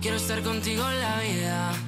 Quiero estar contigo en la vida.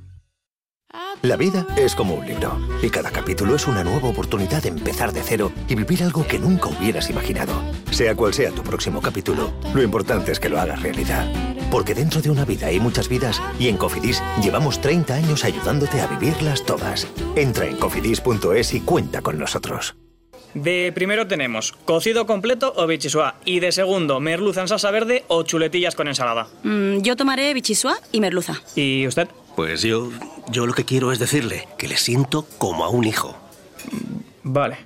La vida es como un libro y cada capítulo es una nueva oportunidad de empezar de cero y vivir algo que nunca hubieras imaginado. Sea cual sea tu próximo capítulo, lo importante es que lo hagas realidad. Porque dentro de una vida hay muchas vidas y en Cofidis llevamos 30 años ayudándote a vivirlas todas. Entra en cofidis.es y cuenta con nosotros. De primero tenemos cocido completo o bichisua y de segundo merluza en salsa verde o chuletillas con ensalada. Mm, yo tomaré bichisua y merluza. ¿Y usted? Pues yo, yo lo que quiero es decirle que le siento como a un hijo. Vale.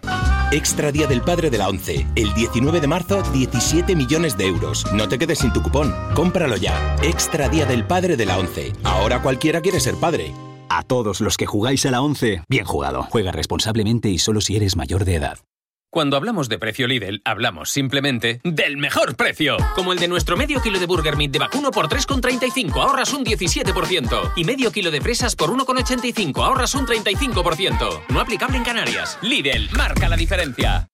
Extra Día del Padre de la ONCE. El 19 de marzo, 17 millones de euros. No te quedes sin tu cupón. Cómpralo ya. Extra Día del Padre de la ONCE. Ahora cualquiera quiere ser padre. A todos los que jugáis a la 11, bien jugado. Juega responsablemente y solo si eres mayor de edad. Cuando hablamos de precio Lidl, hablamos simplemente del mejor precio. Como el de nuestro medio kilo de Burger Meat de vacuno por 3,35, ahorras un 17%. Y medio kilo de fresas por 1,85, ahorras un 35%. No aplicable en Canarias. Lidl, marca la diferencia.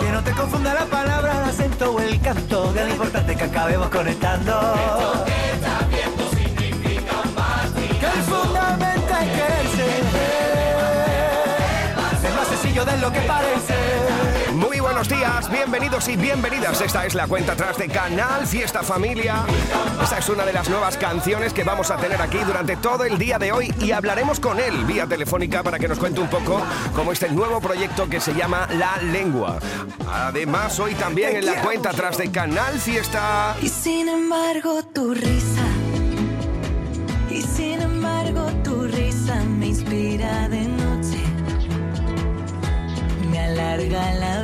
Que no te confunda la palabra, el acento o el canto, que lo importante es que acabemos conectando. Bienvenidos y bienvenidas. Esta es la cuenta atrás de Canal Fiesta Familia. Esta es una de las nuevas canciones que vamos a tener aquí durante todo el día de hoy y hablaremos con él vía telefónica para que nos cuente un poco cómo este nuevo proyecto que se llama La Lengua. Además, hoy también en la cuenta atrás de Canal Fiesta. Y sin embargo tu risa, y sin embargo tu risa me inspira de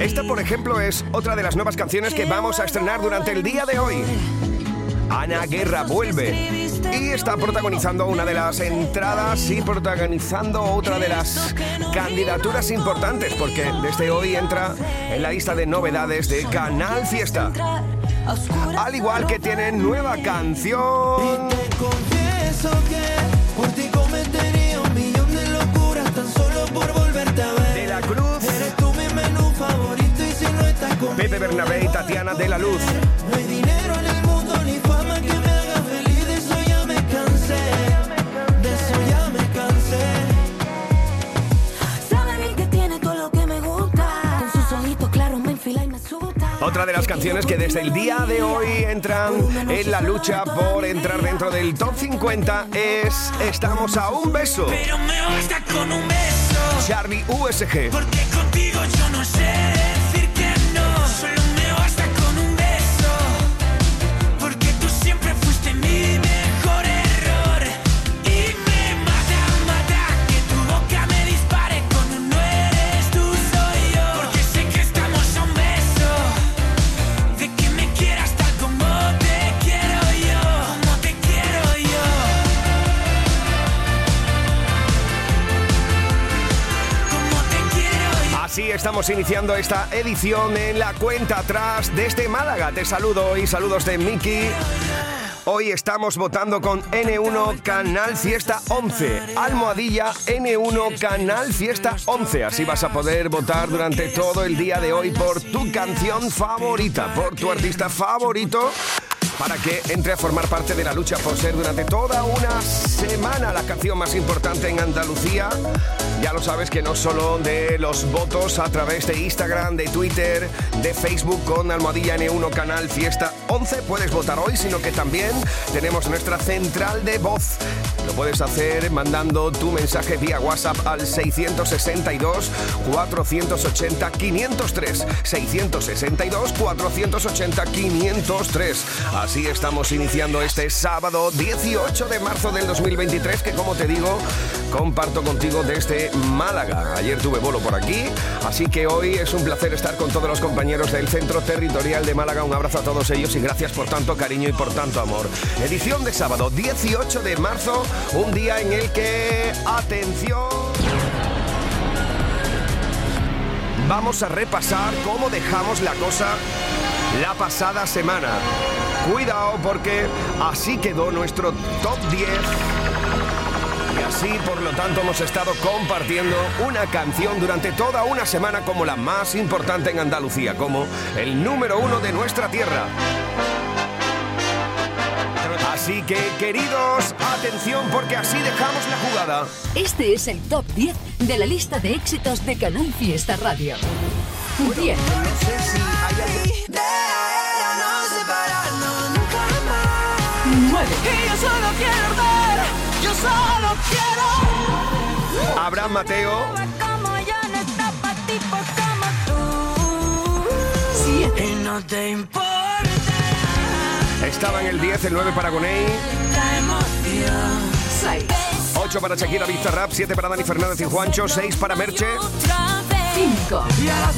Esta, por ejemplo, es otra de las nuevas canciones que vamos a estrenar durante el día de hoy. Ana Guerra vuelve y está protagonizando una de las entradas y protagonizando otra de las candidaturas importantes porque desde hoy entra en la lista de novedades de Canal Fiesta. Al igual que tienen nueva canción. De locuras tan Pepe Bernabé y Tatiana de la Luz. No hay dinero en el mundo ni fama que me haga feliz, de eso ya me cansé. De eso ya me cansé. Sabe bien que tiene todo lo que me gusta, con sus ojitos claros me enfila y me asusta. Otra de las canciones que desde el día de hoy entran en la lucha por entrar dentro del top 50 es Estamos a un beso. Pero me basta con un beso. Charlie USG. Porque contigo yo no sé estamos iniciando esta edición en la cuenta atrás desde Málaga. Te saludo y saludos de Miki. Hoy estamos votando con N1 Canal Fiesta 11. Almohadilla N1 Canal Fiesta 11. Así vas a poder votar durante todo el día de hoy por tu canción favorita, por tu artista favorito. Para que entre a formar parte de la lucha por ser durante toda una semana la canción más importante en Andalucía. Ya lo sabes que no solo de los votos a través de Instagram, de Twitter, de Facebook con Almohadilla N1 Canal Fiesta 11 puedes votar hoy, sino que también tenemos nuestra central de voz. Lo puedes hacer mandando tu mensaje vía WhatsApp al 662 480 503. 662 480 503. Así estamos iniciando este sábado 18 de marzo del 2023 que como te digo comparto contigo desde Málaga. Ayer tuve bolo por aquí, así que hoy es un placer estar con todos los compañeros del Centro Territorial de Málaga. Un abrazo a todos ellos y gracias por tanto cariño y por tanto amor. Edición de sábado 18 de marzo, un día en el que, atención, vamos a repasar cómo dejamos la cosa la pasada semana. Cuidado porque así quedó nuestro top 10. Y así, por lo tanto, hemos estado compartiendo una canción durante toda una semana como la más importante en Andalucía, como el número uno de nuestra tierra. Así que, queridos, atención porque así dejamos la jugada. Este es el top 10 de la lista de éxitos de Canal Fiesta Radio. 10. Nueve. Y yo solo quiero ver, yo solo quiero. Abraham Mateo, Como yo no te importa estaba en el 10, el 9 para Gonei, la emoción. 6. 8 para Shakira Rap, 7 para Dani Fernández y Juancho, 6 para Merche, Otra vez. 5.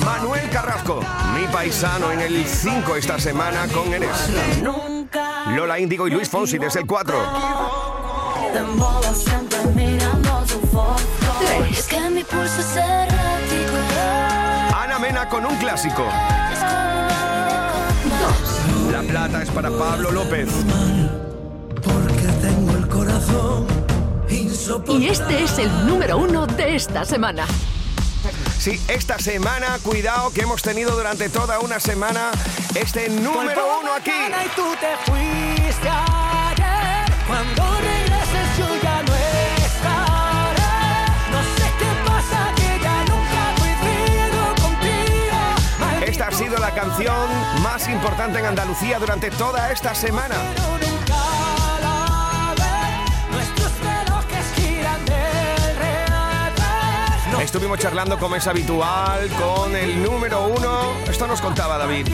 Manuel Carrasco, mi paisano en el 5 esta semana con Eres. Nunca. Lola Índigo y Luis Fonsi desde el 4. Te envuelvo siempre mirando tu foto. Tres. Es que mi pulso es errático. Ana Mena con un clásico. Es como 2. La plata es para Pablo López. Porque tengo el corazón Y este es el número 1 de esta semana. Sí, esta semana, cuidado que hemos tenido durante toda una semana este número uno aquí. Y tú te fuiste ayer. Cuando regreses yo ya no estaré. No sé qué pasa que ya nunca coincido contigo. Esta ha sido la canción más importante en Andalucía durante toda esta semana. Estuvimos charlando como es habitual con el número uno. Esto nos contaba David.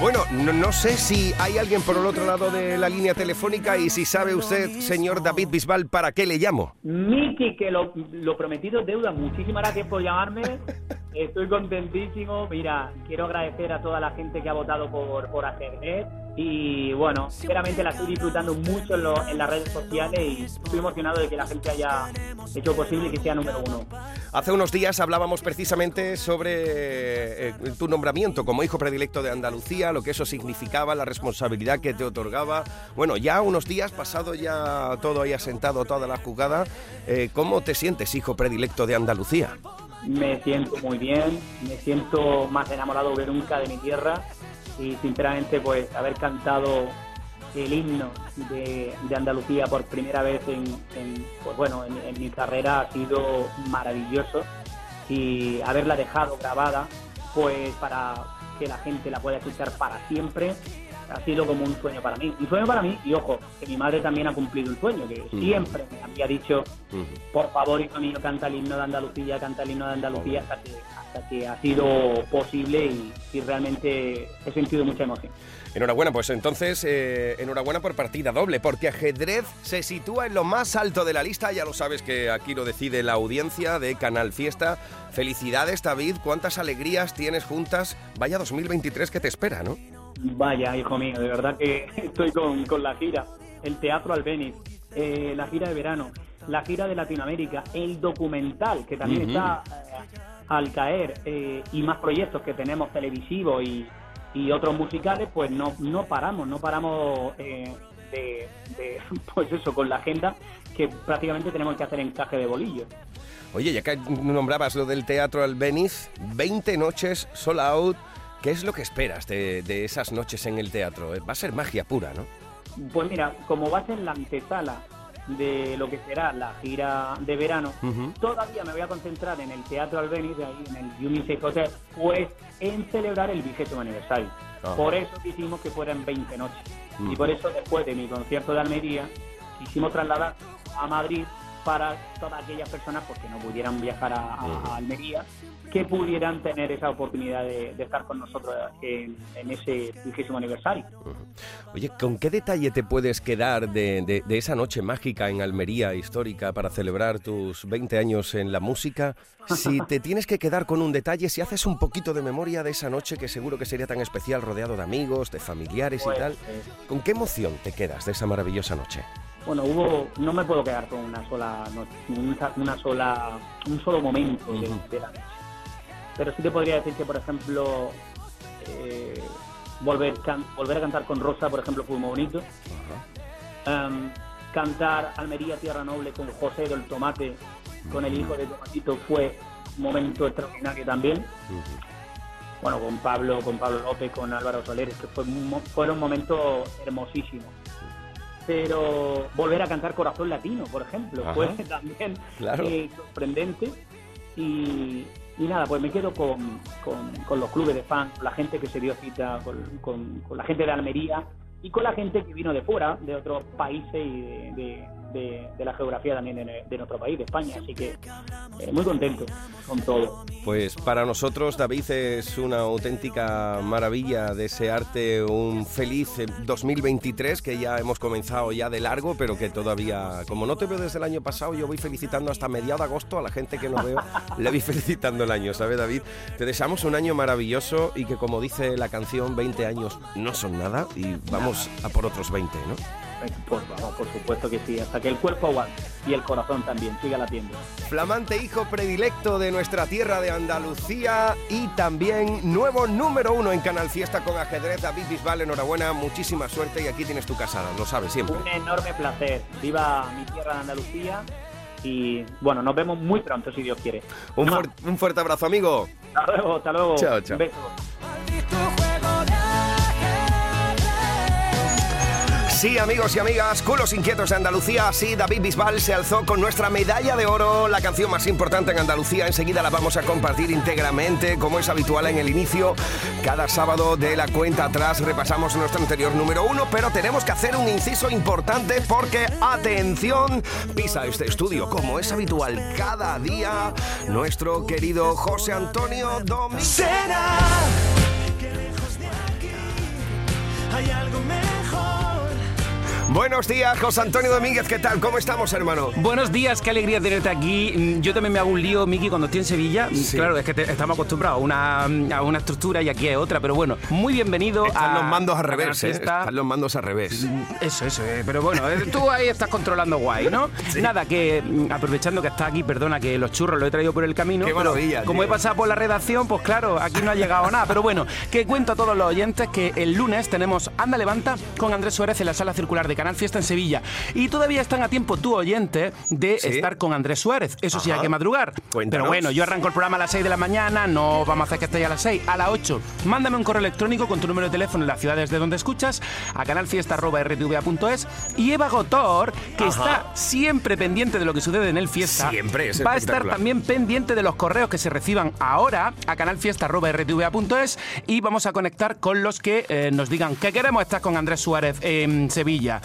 Bueno, no, no sé si hay alguien por el otro lado de la línea telefónica y si sabe usted, señor David Bisbal, para qué le llamo. Miki, que lo, lo prometido es deuda. Muchísimas gracias por llamarme. Estoy contentísimo. Mira, quiero agradecer a toda la gente que ha votado por, por ajedrez. Y bueno, sinceramente la estoy disfrutando mucho en, lo- en las redes sociales y estoy emocionado de que la gente haya hecho posible que sea número uno. Hace unos días hablábamos precisamente sobre eh, tu nombramiento como hijo predilecto de Andalucía, lo que eso significaba, la responsabilidad que te otorgaba. Bueno, ya unos días, pasado ya todo ahí asentado, toda la jugada, eh, ¿cómo te sientes hijo predilecto de Andalucía? Me siento muy bien, me siento más enamorado que nunca de mi tierra y sinceramente pues haber cantado el himno de, de Andalucía por primera vez en, pues bueno, en, en mi carrera ha sido maravilloso. Y haberla dejado grabada pues para que la gente la pueda escuchar para siempre ha sido como un sueño para mí. Un sueño para mí y ojo, que mi madre también ha cumplido un sueño, que siempre me había dicho por favor, hijo mío, canta el himno de Andalucía, canta el himno de Andalucía hasta que, hasta que ha sido posible y, y realmente he sentido mucha emoción. Enhorabuena, pues entonces, eh, enhorabuena por partida doble, porque ajedrez se sitúa en lo más alto de la lista, ya lo sabes que aquí lo decide la audiencia de Canal Fiesta. Felicidades, David, cuántas alegrías tienes juntas. Vaya 2023 que te espera, ¿no? Vaya, hijo mío, de verdad que estoy con, con la gira, el Teatro Albéniz, eh, la gira de verano, la gira de Latinoamérica, el documental que también está eh, al caer eh, y más proyectos que tenemos televisivos y, y otros musicales, pues no, no paramos, no paramos eh, de, de, pues eso, con la agenda que prácticamente tenemos que hacer encaje de bolillos. Oye, ya que nombrabas lo del Teatro Albéniz, 20 noches sold out. ¿Qué es lo que esperas de, de esas noches en el teatro? Va a ser magia pura, ¿no? Pues mira, como va a ser la antesala de lo que será la gira de verano, Ujú. todavía me voy a concentrar en el Teatro Albéniz, de ahí en el Unisex Hotel, pues en celebrar el vigésimo aniversario. Ajá. Por eso quisimos que fueran 20 noches. Mm. Y por eso después de mi concierto de Almería, quisimos trasladar a Madrid para todas aquellas personas pues, que no pudieran viajar a- a Almería, que pudieran tener esa oportunidad de, de estar con nosotros en, en ese vigésimo aniversario. Oye, ¿con qué detalle te puedes quedar de, de- de esa noche mágica en Almería histórica para celebrar tus 20 años en la música? Si te tienes que quedar con un detalle, si haces un poquito de memoria de esa noche que seguro que sería tan especial rodeado de amigos, de familiares y Pues, tal, eh, ¿con qué emoción te quedas de esa maravillosa noche? Bueno, hubo, no me puedo quedar con una sola, noche, una, una sola, un solo momento de, de la noche. Pero sí te podría decir que, por ejemplo, eh, volver, can- volver a cantar con Rosa, por ejemplo, fue muy bonito. Em, cantar Almería Tierra Noble con José del Tomate, con el hijo de Tomatito, fue un momento extraordinario también. Bueno, con Pablo, con Pablo López, con Álvaro Soler, que fue un mo- fueron momentos hermosísimos. Pero volver a cantar Corazón Latino, por ejemplo, Ajá. fue también Claro. eh, sorprendente. Y, y nada, pues me quedo con, con- los clubes de fans, con la gente que se dio cita, con, con- la gente de Almería y con la gente que vino de fuera, de otros países y de- de- de la geografía también de, de nuestro país, de España. Así que eh, muy contento con todo. Pues para nosotros, David, es una auténtica maravilla desearte un feliz eh, 2023 que ya hemos comenzado ya de largo, pero que todavía, como no te veo desde el año pasado, yo voy felicitando hasta mediados de agosto a la gente que no veo, le voy felicitando el año, ¿sabes, David? Te deseamos un año maravilloso y que, como dice la canción, 20 años no son nada y vamos a por otros 20, ¿no? Pues vamos, por supuesto que sí, hasta que el cuerpo aguante y el corazón también siga latiendo. Flamante hijo predilecto de nuestra tierra de Andalucía y también nuevo número uno en Canal Fiesta con ajedrez. David Bisbal, enhorabuena, muchísima suerte y aquí tienes tu casada, lo sabes siempre. Un enorme placer. Viva mi tierra de Andalucía y bueno, nos vemos muy pronto si Dios quiere. Un, un fuerte abrazo, amigo. Hasta luego, hasta luego. Chao, chao. Un beso. Sí, amigos y amigas, culos inquietos de Andalucía. Sí, David Bisbal se alzó con nuestra medalla de oro, la canción más importante en Andalucía. Enseguida la vamos a compartir íntegramente, como es habitual en el inicio. Cada sábado de la cuenta atrás repasamos nuestro anterior número uno, pero tenemos que hacer un inciso importante porque, atención, pisa este estudio, como es habitual cada día, nuestro querido José Antonio aquí hay algo mejor. Buenos días, José Antonio Domínguez, ¿qué tal? ¿Cómo estamos, hermano? Buenos días, qué alegría tenerte aquí. Mm, Yo también me hago un lío, Miki, cuando estoy en Sevilla. Mm, Sí. Claro, es que te- estamos acostumbrados a una, a una estructura y aquí es otra, pero bueno, muy bienvenido Están a los mandos al a revés, ¿eh? Están los mandos al revés. Eso, eso, eh, pero bueno, eh, tú ahí estás controlando guay, ¿no? Sí. Nada, que mm, aprovechando que estás aquí, perdona que los churros los he traído por el camino. Qué pero maravilla, Como tío. he pasado por la redacción, pues claro, aquí no ha llegado nada. Pero bueno, que cuento a todos los oyentes que el lunes tenemos Anda Levanta con Andrés Suárez en la sala circular de Canal Fiesta en Sevilla. Y todavía están a tiempo tú, oyente, de Sí. estar con Andrés Suárez. Eso sí, hay que madrugar. Cuéntanos. Pero bueno, yo arranco el programa a las 6 de la mañana, no vamos a hacer que estéis a las 6, a las 8. Mándame un correo electrónico con tu número de teléfono en las ciudades de donde escuchas, a canalfiesta.rtva.es y Eva Gotor, que Ajá. está siempre pendiente de lo que sucede en el fiesta, Siempre, es va a estar también pendiente de los correos que se reciban ahora a canalfiesta.rtva.es y vamos a conectar con los que eh, nos digan que queremos estar con Andrés Suárez en Sevilla.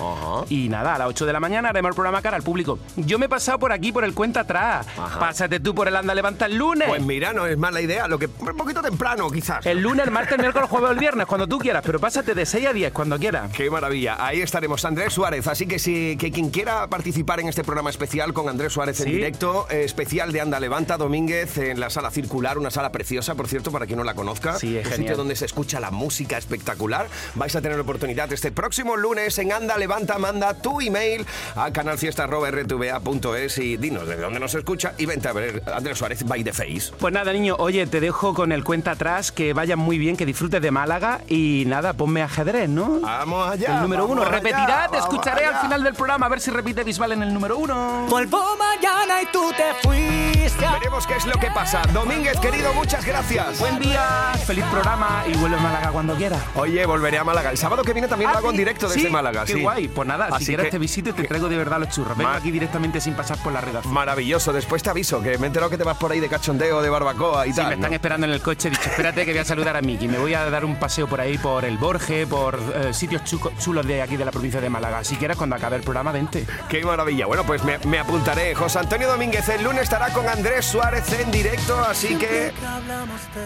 Y nada, a las 8 de la mañana haremos el programa cara al público. Yo me he pasado por aquí por el cuenta atrás. Pásate tú por el anda levanta el lunes. Pues mira, no es mala idea, lo que un poquito temprano quizás. el lunes, el martes, el miércoles, el jueves o el viernes, cuando tú quieras, pero pásate de 6 a 10 cuando quieras. Qué maravilla, ahí estaremos Andrés Suárez, así que si que quien quiera participar en este programa especial con Andrés Suárez en Sí. directo, eh, especial de Anda Levanta Domínguez en la sala circular, una sala preciosa, por cierto, para quien no la conozca, Sí, es un genial. sitio donde se escucha la música espectacular. Vais a tener la oportunidad este próximo lunes en Anda Levanta, manda tu email a canalfiesta@rtva.es y dinos de dónde nos escucha y vente a ver Andrés Suárez by the face. Pues nada, niño, oye, te dejo con el cuenta atrás, que vayas muy bien, que disfrutes de Málaga y nada, ponme ajedrez, ¿no? Vamos allá. El número uno, allá, repetirá, te escucharé allá. al final del programa a ver si repite visual en el número uno. Vuelvo mañana y tú te fuiste. Veremos qué es lo que pasa. Domínguez, querido, muchas gracias. Buen día, feliz programa y vuelve a Málaga cuando quiera. Oye, volveré a Málaga. El sábado que viene también lo hago en directo desde Ah, Málaga. Qué sí. guay. Pues nada, Así si quieres que- te visito y te traigo de verdad los churros. Vengo Ma- aquí directamente sin pasar por la redacción. Maravilloso. Después te aviso, que me he enterado que te vas por ahí de cachondeo, de barbacoa y Sí, tal. me están ¿no? esperando en el coche. He dicho, espérate que voy a saludar a Miki. Me voy a dar un paseo por ahí, por el Borge, por eh, sitios chulos de aquí de la provincia de Málaga. Si quieres, cuando acabe el programa, vente. Qué maravilla. Bueno, pues me, me apuntaré. José Antonio Domínguez el lunes estará con Andrés Suárez en directo, así que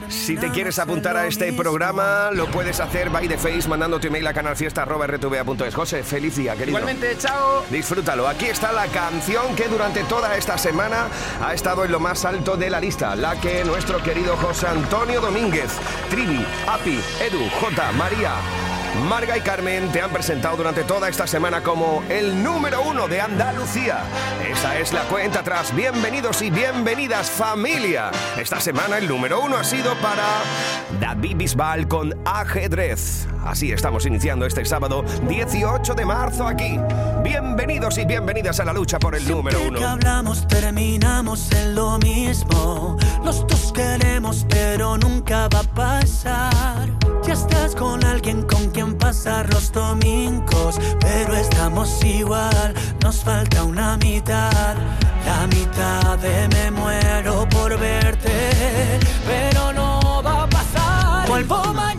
si te quieres apuntar a este programa, lo puedes hacer by the face mandando tu email a canalfiesta.rtva.es. José, feliz día, querido. Igualmente, chao. Disfrútalo. Aquí está la canción que durante toda esta semana ha estado en lo más alto de la lista, la que nuestro querido José Antonio Domínguez, Trivi, Api, Edu, J, María, Marga y Carmen te han presentado durante toda esta semana como el número uno de Andalucía. Esa es la cuenta atrás. Bienvenidos y bienvenidas familia. Esta semana el número uno ha sido para David Bisbal con ajedrez. Así estamos iniciando este sábado 18 de marzo aquí. Bienvenidos y bienvenidas a la lucha por el número que uno. hablamos terminamos en lo mismo. Los dos queremos, pero nunca va a pasar. Ya estás con alguien con quien pasar los domingos, pero estamos igual. Nos falta una mitad. La mitad de me muero por verte, pero no va a pasar. Vuelvo mañana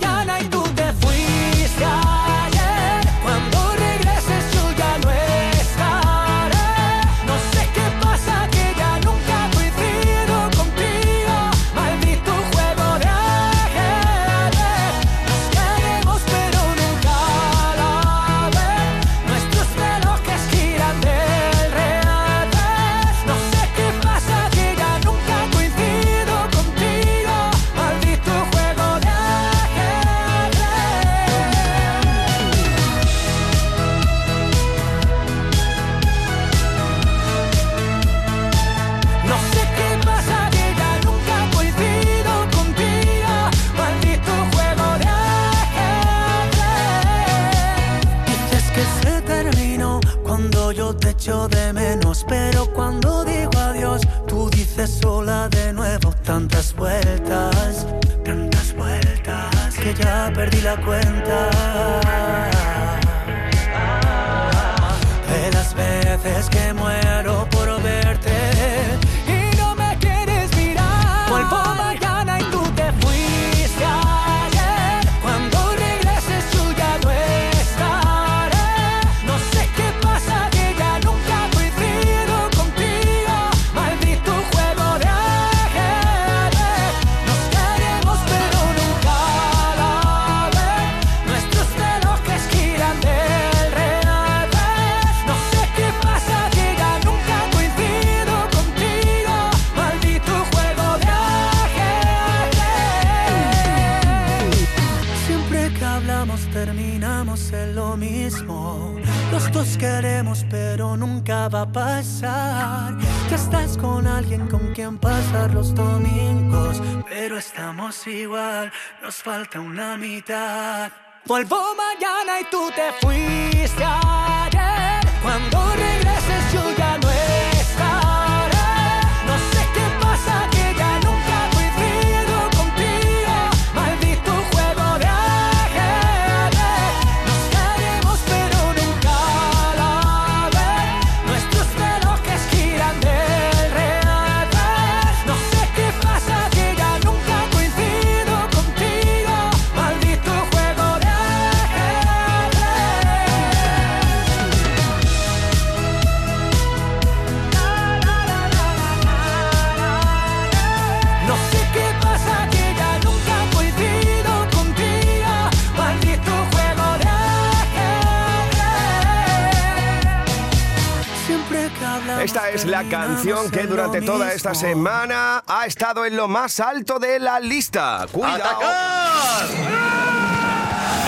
canción que durante toda esta semana ha estado en lo más alto de la lista. ¡Cuidado!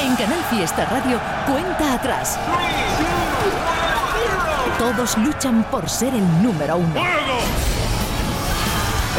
En Canal Fiesta Radio, cuenta atrás. Todos luchan por ser el número uno.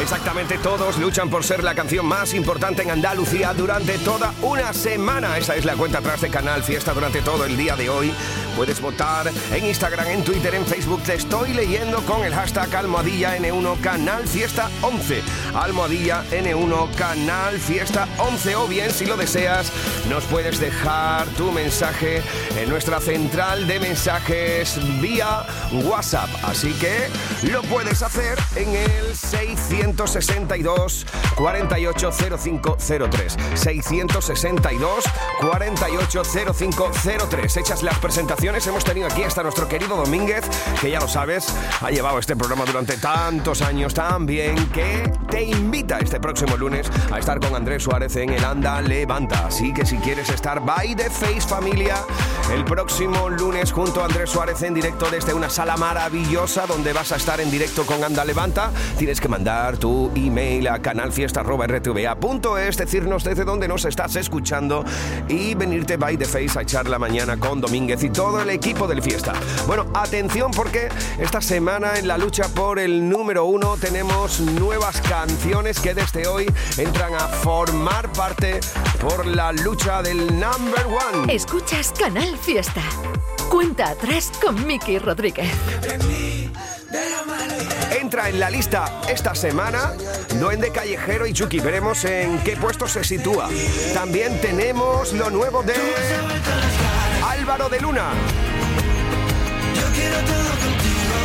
Exactamente todos luchan por ser la canción más importante en Andalucía durante toda una semana. Esa es la cuenta atrás de Canal Fiesta durante todo el día de hoy. Puedes votar en Instagram, en Twitter, en Facebook. Te estoy leyendo con el hashtag almohadilla N1 Canal Fiesta 11. Almohadilla N1 Canal Fiesta 11. O bien, si lo deseas, nos puedes dejar tu mensaje en nuestra central de mensajes vía WhatsApp. Así que lo puedes hacer en el 662 480503. 662 480503. Hechas las presentaciones, hemos tenido aquí hasta nuestro querido Domínguez, que ya lo sabes, ha llevado este programa durante tantos años tan bien que te invita este próximo lunes a estar con Andrés Suárez en el Anda Levanta. Así que si quieres estar by the face familia, el próximo lunes junto a Andrés Suárez en directo desde una sala maravillosa donde vas a estar en directo con Anda Levanta, tienes que mandar tu email a canalfiesta.rtva.es, decirnos desde dónde nos estás escuchando y venirte by the face a echar la mañana con Domínguez y todo el equipo del fiesta. Bueno, atención porque esta semana en la lucha por el número uno tenemos nuevas canciones que desde hoy entran a formar parte por la lucha del number one. Escuchas Canal Fiesta. Cuenta atrás con Miki Rodríguez. Entra en la lista esta semana Duende Callejero y Chucky. Veremos en qué puesto se sitúa. También tenemos lo nuevo de Álvaro de Luna. Yo quiero todo contigo.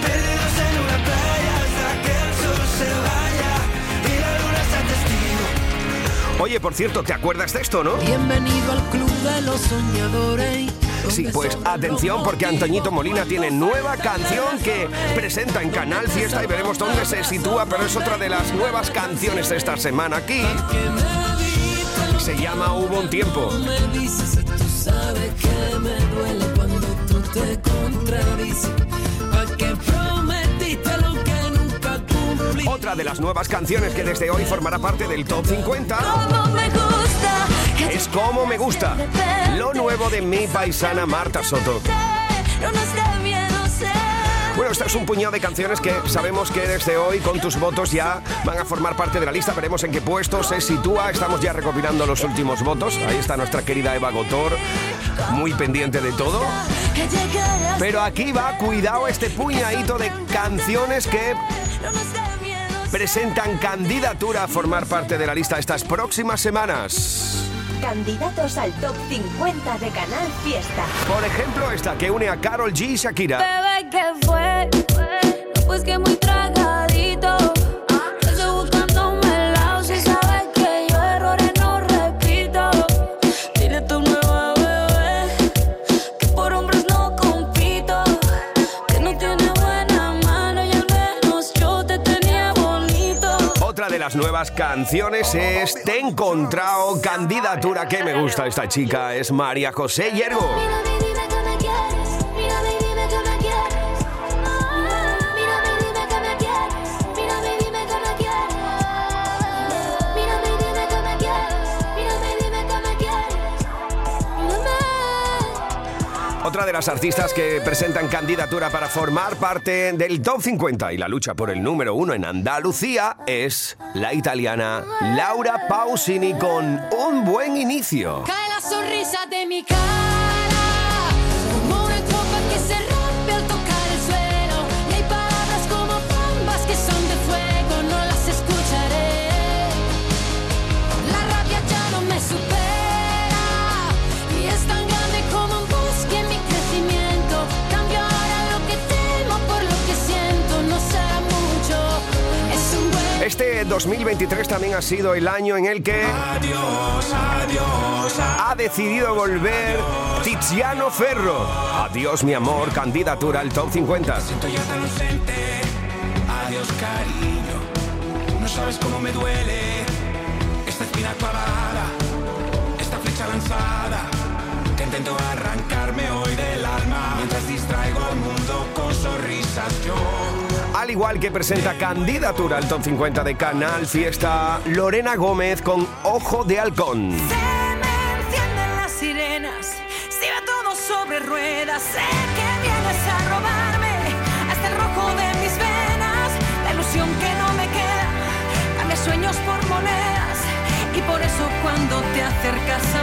Perdidos en una playa hasta que el sol se vaya y la luna sea testigo. Oye, por cierto, ¿te acuerdas de esto, no? Bienvenido al club de los soñadores. Sí, pues atención porque Antoñito Molina tiene nueva canción que presenta en Canal Fiesta y veremos dónde se sitúa, pero es otra de las nuevas canciones de esta semana aquí. Se llama Hubo un tiempo. Me dices y tú sabes que me duele cuando tú te contradices. ¿A qué prometiste lo que nunca cumplí? Otra de las nuevas canciones que desde hoy formará parte del Top 50 es Como me gusta, lo nuevo de mi paisana Marta Soto. Bueno, este es un puñado de canciones que sabemos que desde hoy con tus votos ya van a formar parte de la lista. Veremos en qué puesto se sitúa. Estamos ya recopilando los últimos votos. Ahí está nuestra querida Eva Gotor, muy pendiente de todo. Pero aquí va, cuidado, este puñadito de canciones que presentan candidatura a formar parte de la lista estas próximas semanas. Candidatos al top 50 de Canal Fiesta. Por ejemplo, esta que une a Carol G y Shakira. Bebé, ¿qué fue? Pues que muy tragadito. Nuevas canciones es Te he encontrado, candidatura que me gusta esta chica, es María José Hiergo. Otra de las artistas que presentan candidatura para formar parte del Top 50 y la lucha por el número uno en Andalucía es la italiana Laura Pausini con un buen inicio. Cae la sonrisa de mi cara Este 2023 también ha sido el año en el que ha decidido volver Tiziano Ferro. Adiós mi amor, candidatura al Top 50. Siento ya tan ausente. Adiós, cariño. No sabes cómo me duele esta espina clavada, esta flecha lanzada que intento arrancarme hoy del alma mientras distraigo al mundo con sonrisas yo al igual que presenta candidatura al top 50 de Canal Fiesta Lorena Gómez con Ojo de Halcón. Se me encienden las sirenas, si va todo sobre ruedas, sé que vienes a robarme hasta el rojo de mis venas, la ilusión que no me queda, cambia sueños por monedas. Y por eso cuando te acercas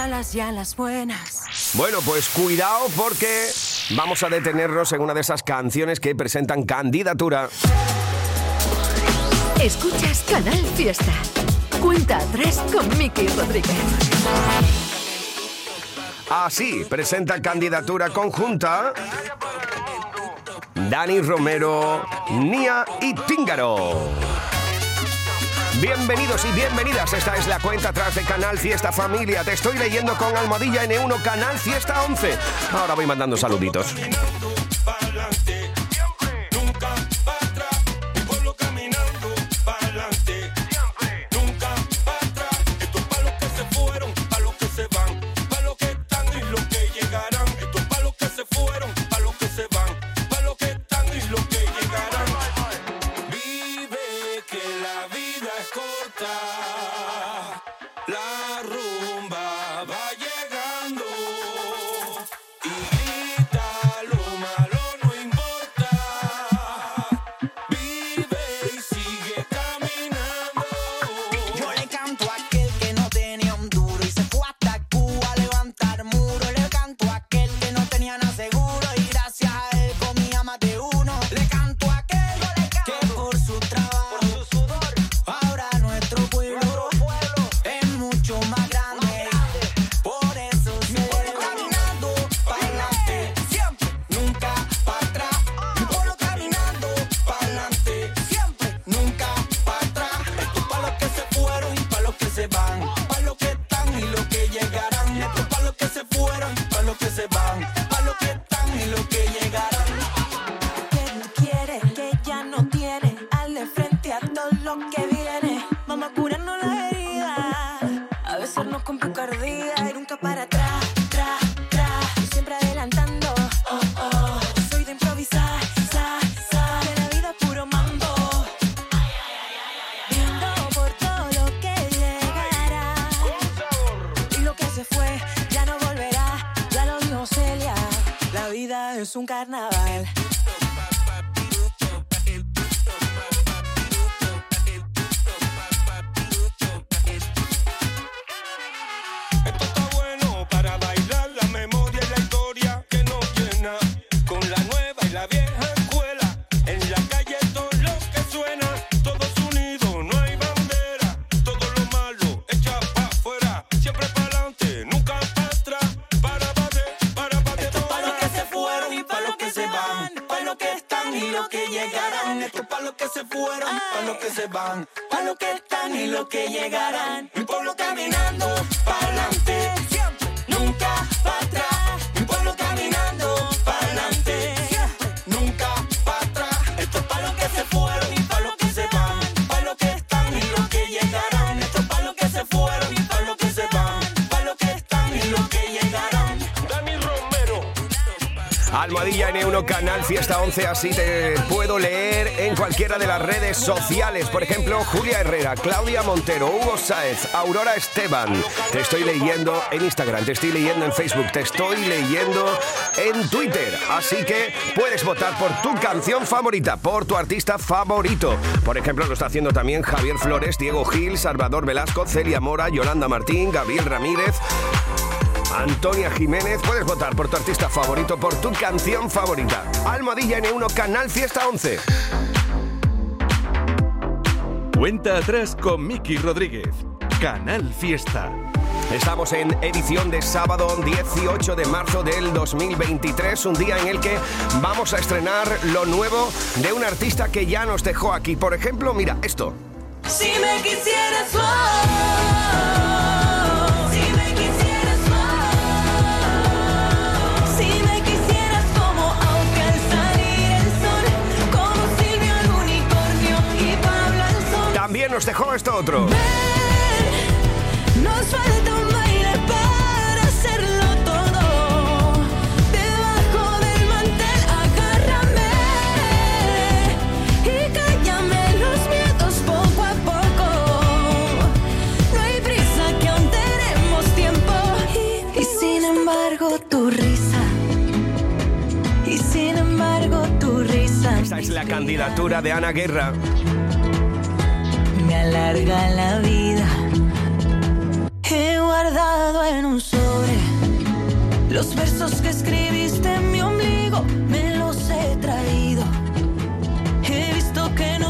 y a las buenas. Bueno, pues cuidado porque vamos a detenernos en una de esas canciones que presentan candidatura. Escuchas Canal Fiesta. Cuenta atrás con Miki Rodríguez. Así presenta candidatura conjunta Dani Romero, Nia y Tíngaro. Bienvenidos y bienvenidas. Esta es la cuenta atrás de Canal Fiesta Familia. Te estoy leyendo con Almohadilla N1 Canal Fiesta 11. Ahora voy mandando saluditos. Almohadilla N1 Canal Fiesta 11, así te puedo leer en cualquiera de las redes sociales. Por ejemplo, Julia Herrera, Claudia Montero, Hugo Sáez, Aurora Esteban. Te estoy leyendo en Instagram, te estoy leyendo en Facebook, te estoy leyendo en Twitter. Así que puedes votar por tu canción favorita, por tu artista favorito. Por ejemplo, lo está haciendo también Javier Flores, Diego Gil, Salvador Velasco, Celia Mora, Yolanda Martín, Gabriel Ramírez. Antonia Jiménez. Puedes votar por tu artista favorito, por tu canción favorita. Almohadilla N1, Canal Fiesta 11. Cuenta atrás con Miki Rodríguez. Canal Fiesta. Estamos en edición de sábado 18 de marzo del 2023, un día en el que vamos a estrenar lo nuevo de un artista que ya nos dejó aquí. Por ejemplo, mira esto. Si me quisieras oh. también nos dejó esto otro. Ven, nos falta un baile para hacerlo todo. Debajo del mantel agárrame y cállame los miedos poco a poco. No hay prisa que aún tenemos tiempo. Y, y sin embargo tu risa. Y sin embargo tu risa. Esta es la candidatura de Ana Guerra me alarga la vida. He guardado en un sobre los versos que escribiste en mi ombligo, me los he traído. He visto que no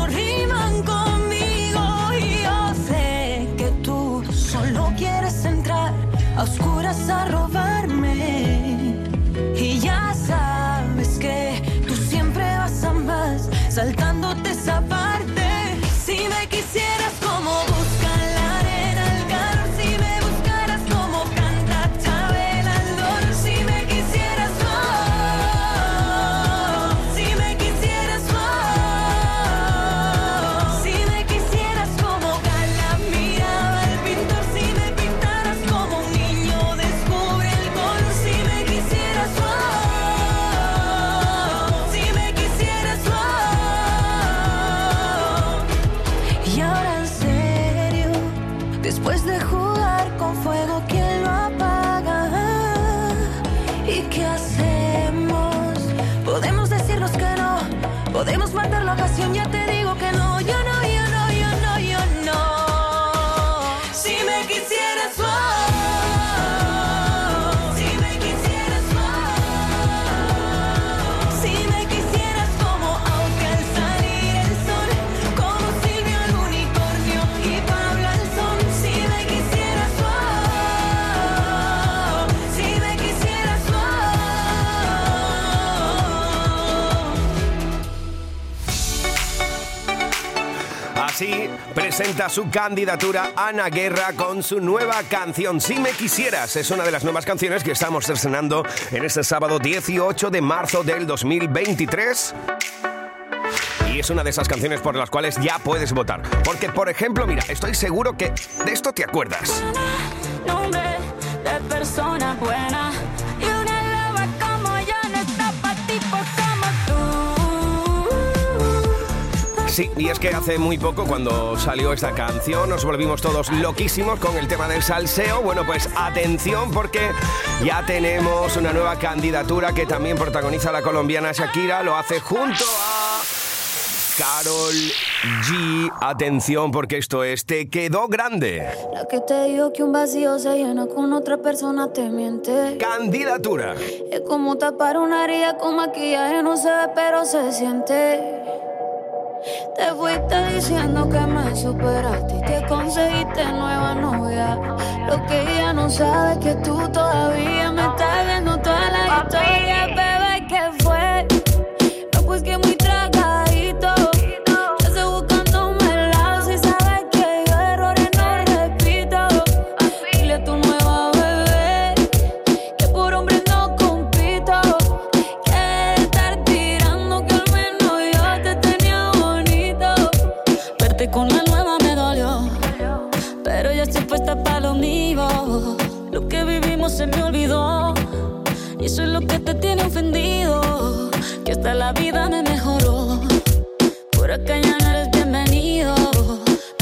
presenta su candidatura Ana Guerra con su nueva canción Si me quisieras. Es una de las nuevas canciones que estamos estrenando en este sábado 18 de marzo del 2023. Y es una de esas canciones por las cuales ya puedes votar. Porque, por ejemplo, mira, estoy seguro que de esto te acuerdas. Sí, y es que hace muy poco cuando salió esta canción nos volvimos todos loquísimos con el tema del salseo. Bueno, pues atención porque ya tenemos una nueva candidatura que también protagoniza la colombiana Shakira. Lo hace junto a Carol G. Atención porque esto es Te quedó grande. La que te dijo que un vacío se llena con otra persona te miente. Candidatura. Es como tapar una herida con maquillaje, no se ve, pero se siente. Te fuiste diciendo que me superaste y que conseguiste nueva novia. Lo que ella no sabe es que tú todavía me estás viendo toda la historia, la vida me mejoró. Por acá ya no eres bienvenido,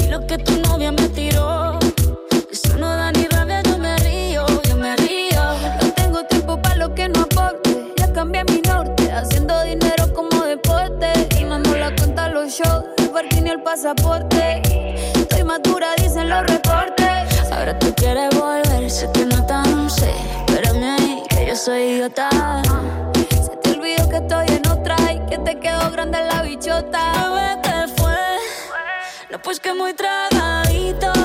y lo que tu novia me tiró. Eso no da ni rabia, yo me río, yo me río. No tengo tiempo para lo que no aporte. Ya cambié mi norte, haciendo dinero como deporte. Y nos la cuenta los shows, el parking y el pasaporte. Estoy madura, dicen los reportes. Ahora tú quieres volver, sé que no tan sé. Espérame ahí, que yo soy idiota. Se te olvidó que estoy que te quedó grande la bichota. Bebé, ¿qué fue? No, pues que muy tragadito.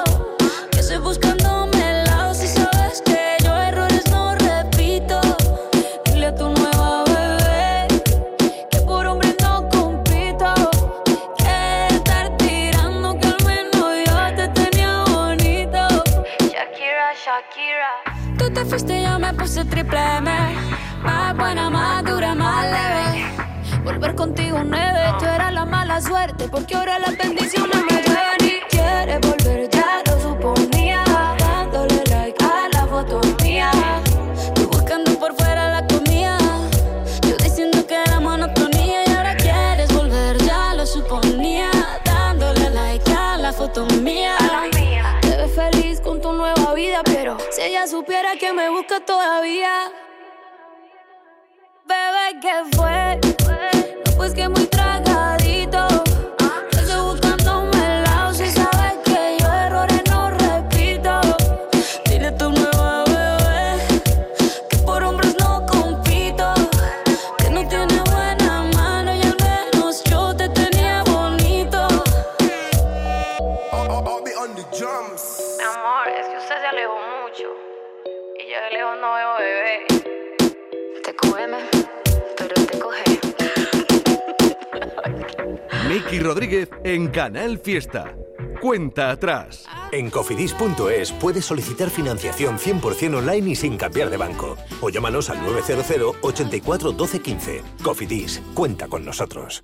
Canal Fiesta. Cuenta atrás. En cofidis.es puedes solicitar financiación 100% online y sin cambiar de banco. O llámanos al 900 84 12 15. Cofidis, cuenta con nosotros.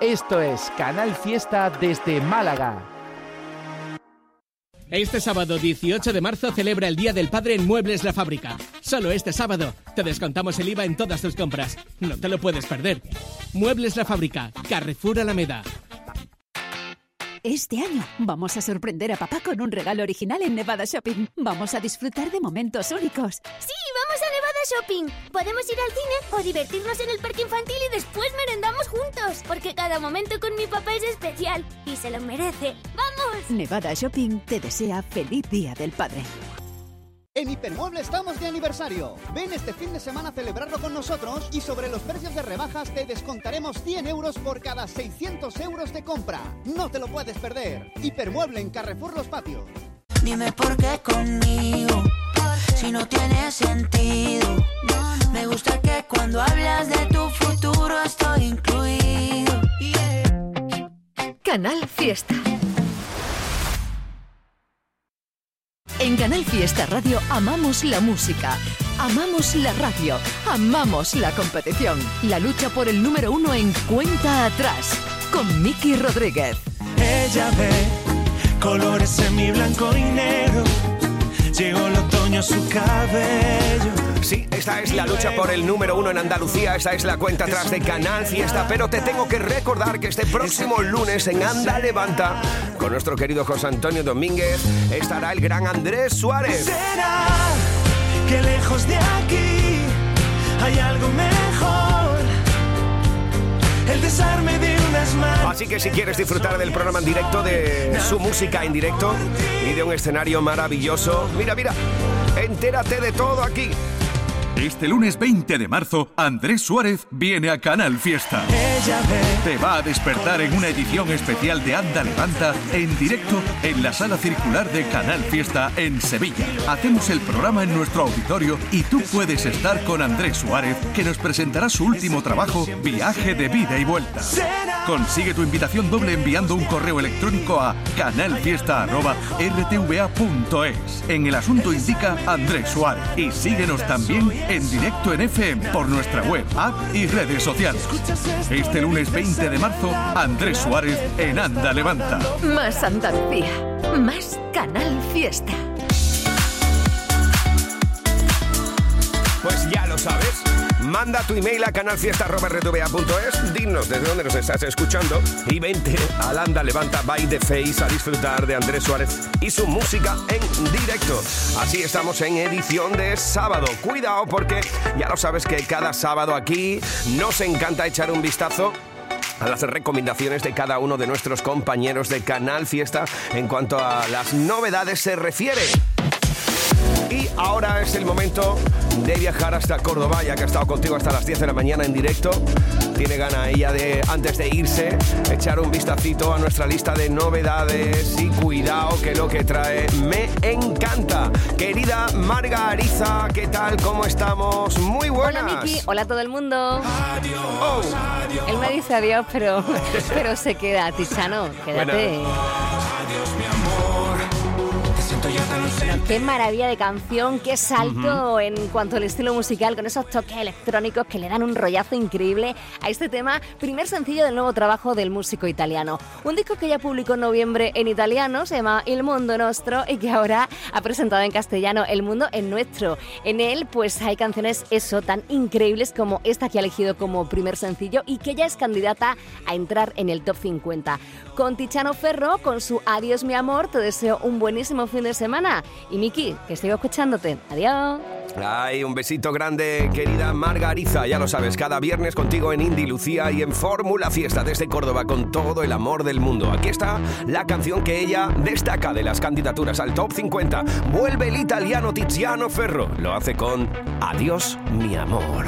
Esto es Canal Fiesta desde Málaga. Este sábado 18 de marzo celebra el Día del Padre en Muebles La Fábrica. Solo este sábado te descontamos el IVA en todas tus compras. No te lo puedes perder. Muebles La Fábrica, Carrefour Alameda. Este año vamos a sorprender a papá con un regalo original en Nevada Shopping. Vamos a disfrutar de momentos únicos. ¡Sí! ¡Vamos a Nevada Shopping! Podemos ir al cine o divertirnos en el parque infantil y después merendamos juntos. Porque cada momento con mi papá es especial y se lo merece. ¡Vamos! Nevada Shopping te desea feliz Día del Padre. En Hipermueble estamos de aniversario. Ven este fin de semana a celebrarlo con nosotros y sobre los precios de rebajas te descontaremos 100 euros por cada 600 euros de compra. No te lo puedes perder. Hipermueble en Carrefour Los Patios. Dime por qué conmigo, si no tiene sentido. Me gusta que cuando hablas de tu futuro estoy incluido. Canal Fiesta. En Canal Fiesta Radio amamos la música, amamos la radio, amamos la competición. La lucha por el número uno en cuenta atrás con Miki Rodríguez. Ella ve colores en mi blanco y negro. Llegó el otoño a su cabello. Sí, esta es la lucha por el número uno en Andalucía, esta es la cuenta atrás de Canal Fiesta, pero te tengo que recordar que este próximo lunes en Anda Levanta, con nuestro querido José Antonio Domínguez, estará el gran Andrés Suárez. ¿Será que lejos de aquí hay algo mejor? El desarme de unas manos. Así que si quieres disfrutar del programa en directo, de su música en directo y de un escenario maravilloso, mira, mira, entérate de todo aquí. Este lunes 20 de marzo, Andrés Suárez viene a Canal Fiesta. Te va a despertar en una edición especial de Anda Levanta en directo en la sala circular de Canal Fiesta en Sevilla. Hacemos el programa en nuestro auditorio y tú puedes estar con Andrés Suárez, que nos presentará su último trabajo, Viaje de Vida y Vuelta. Consigue tu invitación doble enviando un correo electrónico a canalfiesta.rtva.es. En el asunto indica Andrés Suárez. Y síguenos también en directo en FM por nuestra web, app y redes sociales. Este lunes 20 de marzo, Andrés Suárez en Anda Levanta. Más Andalucía, más Canal Fiesta. Pues ya lo sabes. Manda tu email a canalfiesta.rtva.es, dinos desde dónde nos estás escuchando y vente al Anda Levanta by the Face a disfrutar de Andrés Suárez y su música en directo. Así estamos en edición de sábado. Cuidado porque ya lo sabes que cada sábado aquí nos encanta echar un vistazo a las recomendaciones de cada uno de nuestros compañeros de Canal Fiesta en cuanto a las novedades se refiere. Y ahora es el momento de viajar hasta Córdoba, ya que ha estado contigo hasta las 10 de la mañana en directo. Tiene gana ella de, antes de irse, echar un vistacito a nuestra lista de novedades y cuidado que lo que trae me encanta. Querida Marga Ariza, ¿qué tal? ¿Cómo estamos? Muy buenas. Hola Miki, hola a todo el mundo. Oh. Él me dice adiós, pero, pero se queda, Tichano, quédate. Bueno, qué maravilla de canción, qué salto en cuanto al estilo musical, con esos toques electrónicos que le dan un rollazo increíble a este tema, primer sencillo del nuevo trabajo del músico italiano. Un disco que ya publicó en noviembre en italiano, se llama Il Mundo Nostro, y que ahora ha presentado en castellano El Mundo es Nuestro. En él, pues hay canciones eso, tan increíbles como esta que ha elegido como primer sencillo y que ya es candidata a entrar en el top 50. Con Tichano Ferro, con su Adiós mi amor, te deseo un buenísimo fin de semana. Y Miki, que sigo escuchándote. Adiós. Ay, un besito grande, querida Margariza. Ya lo sabes, cada viernes contigo en Indy Lucía y en Fórmula Fiesta desde Córdoba con todo el amor del mundo. Aquí está la canción que ella destaca de las candidaturas al top 50. Vuelve el italiano Tiziano Ferro. Lo hace con Adiós, mi amor.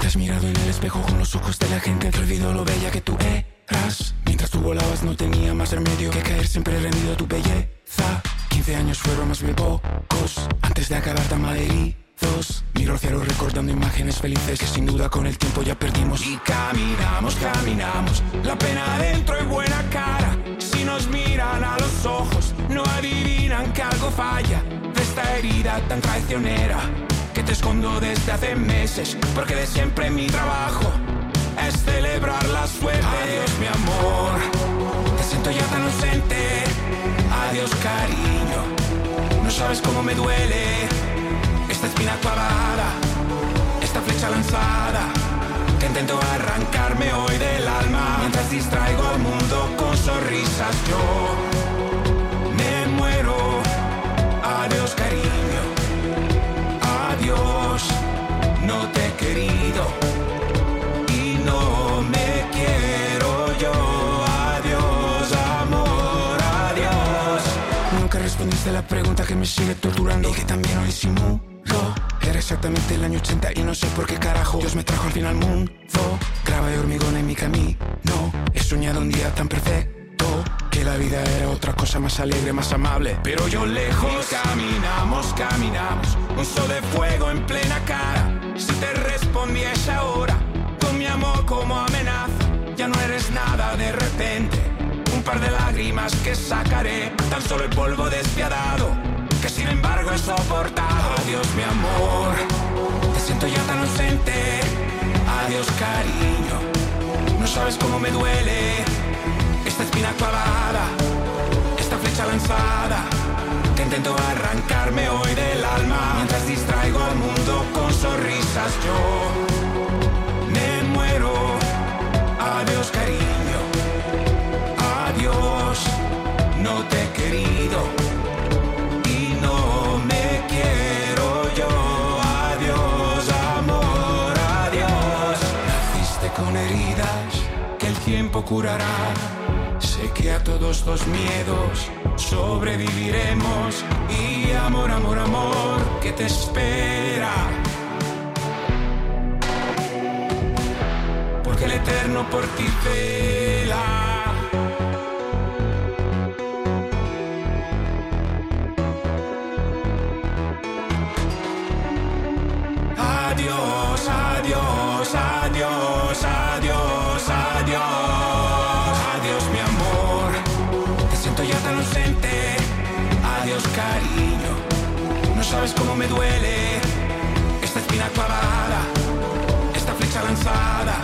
Te has mirado en el espejo con los ojos de la gente, te olvidó lo bella que tú eras. Mientras tú volabas no tenía más remedio que caer siempre rendido a tu belleza. 15 años fueron más bien pocos antes de acabar tan malheridos. Miro al cielo recordando imágenes felices que sin duda con el tiempo ya perdimos. Y caminamos, caminamos, la pena adentro y buena cara. Si nos miran a los ojos, no adivinan que algo falla de esta herida tan traicionera que te escondo desde hace meses. Porque de siempre mi trabajo es celebrar la suerte. Adiós, mi amor, te siento ya tan ausente. Adiós, cariño, no sabes cómo me duele esta espina clavada, esta flecha lanzada. Que intento arrancarme hoy del alma mientras distraigo al mundo con sonrisas. Yo me sigue torturando y que también hoy simulo. Era exactamente el año 80 y no sé por qué carajo Dios me trajo al fin al mundo. Graba de hormigón en mi camino. He soñado un día tan perfecto que la vida era otra cosa más alegre, más amable. Pero yo lejos caminamos, caminamos, un sol de fuego en plena cara. Si te respondiese ahora, con mi amor como amenaza, ya no eres nada de repente. Un par de lágrimas que sacaré, tan solo el polvo despiadado, que sin embargo he soportado. Adiós, mi amor, te siento ya tan ausente. Adiós, cariño, no sabes cómo me duele esta espina clavada, esta flecha lanzada, que intento arrancarme hoy del alma mientras distraigo al mundo con sonrisas. Yo me muero. Adiós, cariño. Curará. Sé que a todos los miedos sobreviviremos y amor, amor, amor, que te espera. Porque el eterno por ti vela. Sabes cómo me duele esta espina clavada, esta flecha lanzada.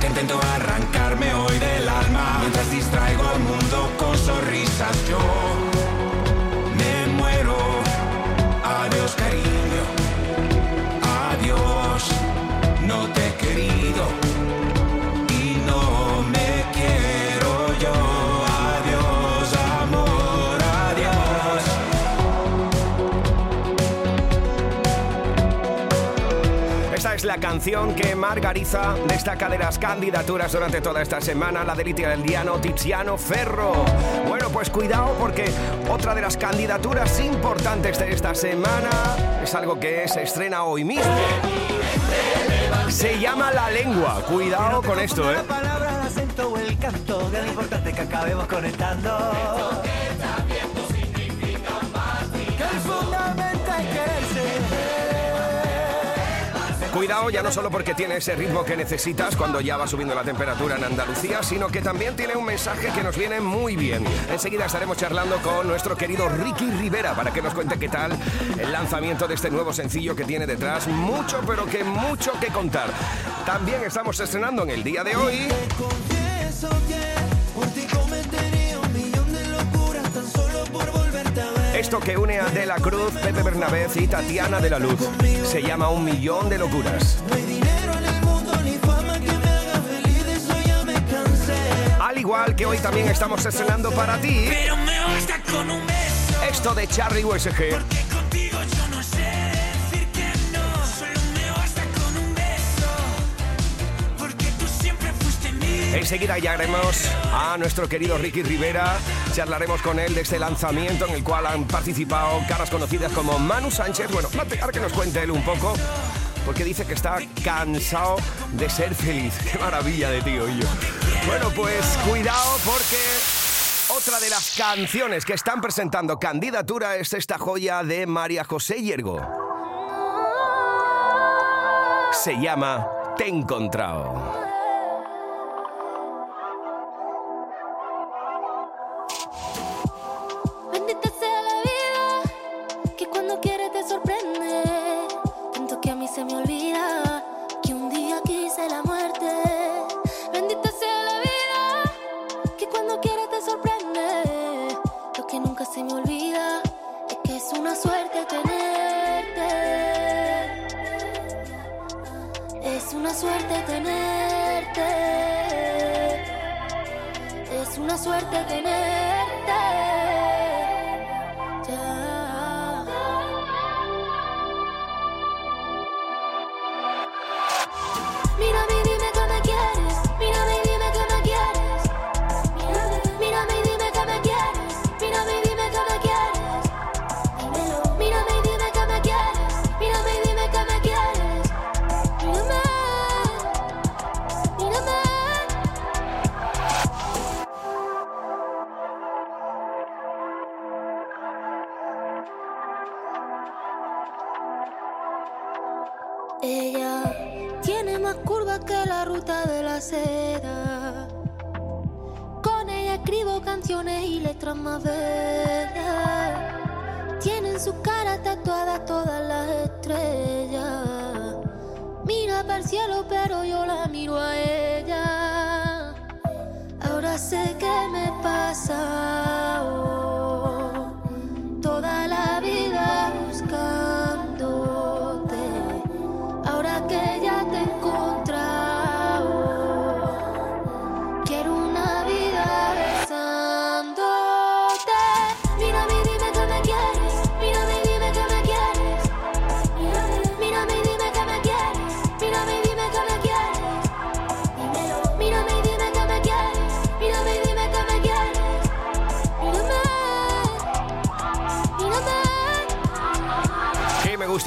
Que intento arrancarme hoy del alma mientras distraigo al mundo con sonrisas. Yo la canción que Margariza destaca de las candidaturas durante toda esta semana, la delicia del Diano Tiziano Ferro. Bueno, pues cuidado porque otra de las candidaturas importantes de esta semana es algo que se estrena hoy mismo. Se llama La Lengua. Cuidado con esto, ¿eh? El acento o el canto, de lo importante que acabemos conectando. Que el fundamento es quererse. Cuidado ya no solo porque tiene ese ritmo que necesitas cuando ya va subiendo la temperatura en Andalucía, sino que también tiene un mensaje que nos viene muy bien. Enseguida estaremos charlando con nuestro querido Ricky Rivera para que nos cuente qué tal el lanzamiento de este nuevo sencillo que tiene detrás mucho, pero que mucho que contar. También estamos estrenando en el día de hoy esto que une a De la Cruz, Pepe Bernabé y Tatiana de la Luz. Se llama Un Millón de Locuras. Al igual que hoy también estamos estrenando para ti esto de Charlie USG. Enseguida hallaremos a nuestro querido Ricky Rivera. Charlaremos con él de este lanzamiento en el cual han participado caras conocidas como Manu Sánchez. Bueno, ahora que nos cuente él un poco, porque dice que está cansado de ser feliz. Qué maravilla de tío y yo. Bueno, pues cuidado porque otra de las canciones que están presentando candidatura es esta joya de María José Yergo. Se llama Te he encontrado.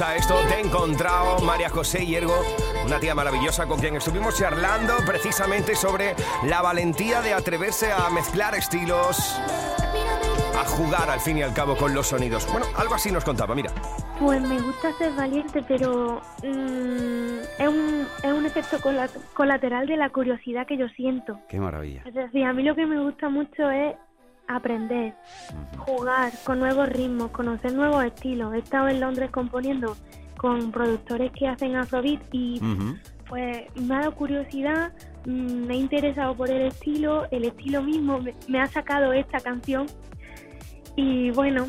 Gusta esto. Te he encontrado, María José Hiergo, una tía maravillosa con quien estuvimos charlando precisamente sobre la valentía de atreverse a mezclar estilos, a jugar al fin y al cabo con los sonidos. Bueno, algo así nos contaba, mira. Pues me gusta ser valiente, pero mm, es, un, es un efecto cola- colateral de la curiosidad que yo siento. Qué maravilla. Es decir, a mí lo que me gusta mucho es aprender, jugar con nuevos ritmos, conocer nuevos estilos. He estado en Londres componiendo con productores que hacen afrobeat y pues me ha dado curiosidad, mm, me he interesado por el estilo, el estilo mismo me, me ha sacado esta canción y bueno,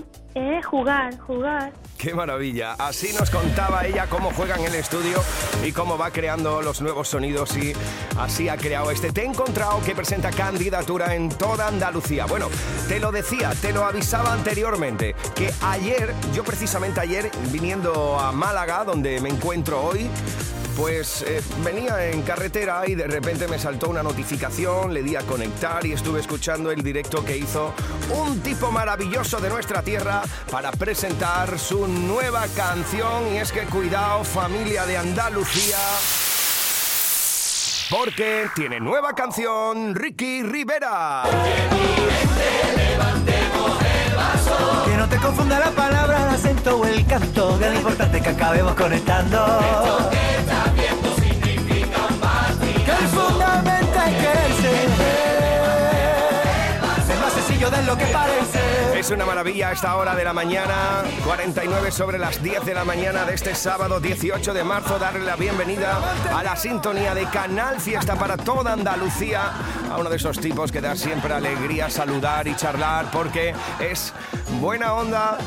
jugar, jugar. Qué maravilla. Así nos contaba ella cómo juega en el estudio y cómo va creando los nuevos sonidos y así ha creado este Te he encontrado que presenta candidatura en toda Andalucía. Bueno, te lo decía, te lo avisaba anteriormente, que ayer, yo precisamente ayer viniendo a Málaga, donde me encuentro hoy, pues eh, venía en carretera y de repente me saltó una notificación, le di a conectar y estuve escuchando el directo que hizo un tipo maravilloso de nuestra tierra para presentar su nueva canción y es que cuidado familia de Andalucía porque tiene nueva canción Ricky Rivera. Que no te confunda la palabra, el acento o el canto, que lo importante que acabemos conectando. Es una maravilla esta hora de la mañana, 49 sobre las 10 de la mañana de este sábado 18 de marzo, darle la bienvenida a la sintonía de Canal Fiesta para toda Andalucía, a uno de esos tipos que da siempre alegría saludar y charlar porque es buena onda,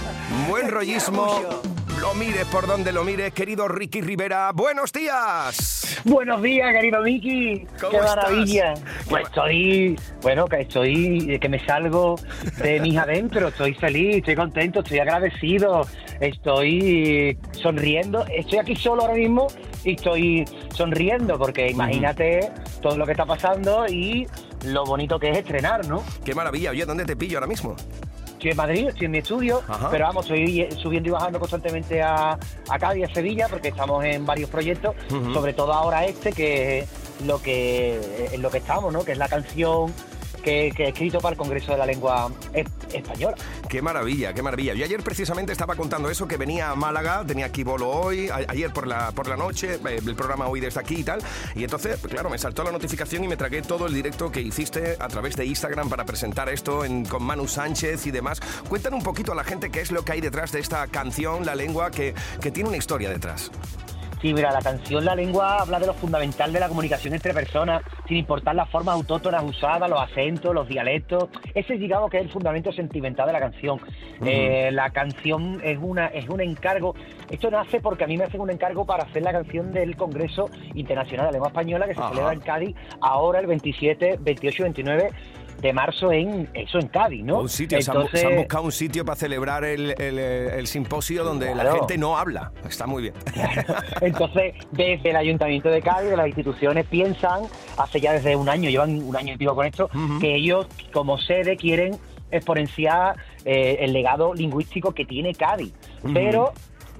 buen rollismo. Lo mires por donde lo mires, querido Ricky Rivera. ¡Buenos días! Buenos días, querido. ¿Cómo Qué estás? maravilla. Pues estoy, bueno, que estoy, que me salgo de mis adentro. Estoy feliz, estoy contento, estoy agradecido, estoy sonriendo. Estoy aquí solo ahora mismo y estoy sonriendo porque imagínate todo lo que está pasando y lo bonito que es estrenar, ¿no? Qué maravilla. Oye, ¿dónde te pillo ahora mismo? Estoy en Madrid, estoy en mi estudio, Ajá. pero vamos, estoy subiendo y bajando constantemente a, a Cádiz, a Sevilla, porque estamos en varios proyectos, sobre todo ahora este, que lo que en lo que estamos, ¿no? Que es la canción que, que he escrito para el Congreso de la Lengua es- Española. Qué maravilla, qué maravilla. Yo ayer precisamente estaba contando eso, que venía a Málaga, tenía aquí bolo hoy, ayer por la, por la noche, eh, el programa hoy desde aquí y tal. Y entonces, claro, me saltó la notificación y me tragué todo el directo que hiciste a través de Instagram para presentar esto en- con Manu Sánchez y demás. Cuéntanos un poquito a la gente qué es lo que hay detrás de esta canción, La Lengua, que, que tiene una historia detrás. Sí, mira, la canción La Lengua habla de lo fundamental de la comunicación entre personas, sin importar las formas autóctonas usadas, los acentos, los dialectos. Ese, digamos, que es el fundamento sentimental de la canción. Eh, la canción es una es un encargo. Esto nace porque a mí me hacen un encargo para hacer la canción del Congreso Internacional de Lengua Española que se Ajá. celebra en Cádiz ahora el 27, 28 y 29 de marzo en eso en Cádiz, ¿no? Un sitio, se han bu- se, han, Entonces- buscado un sitio para celebrar el, el, eh, el simposio donde la gente no habla. Está muy bien. Entonces, desde el Ayuntamiento de Cádiz, de las instituciones piensan, hace ya desde un año, llevan un año y pico con esto, que ellos como sede quieren exponenciar eh, el legado lingüístico que tiene Cádiz. Pero,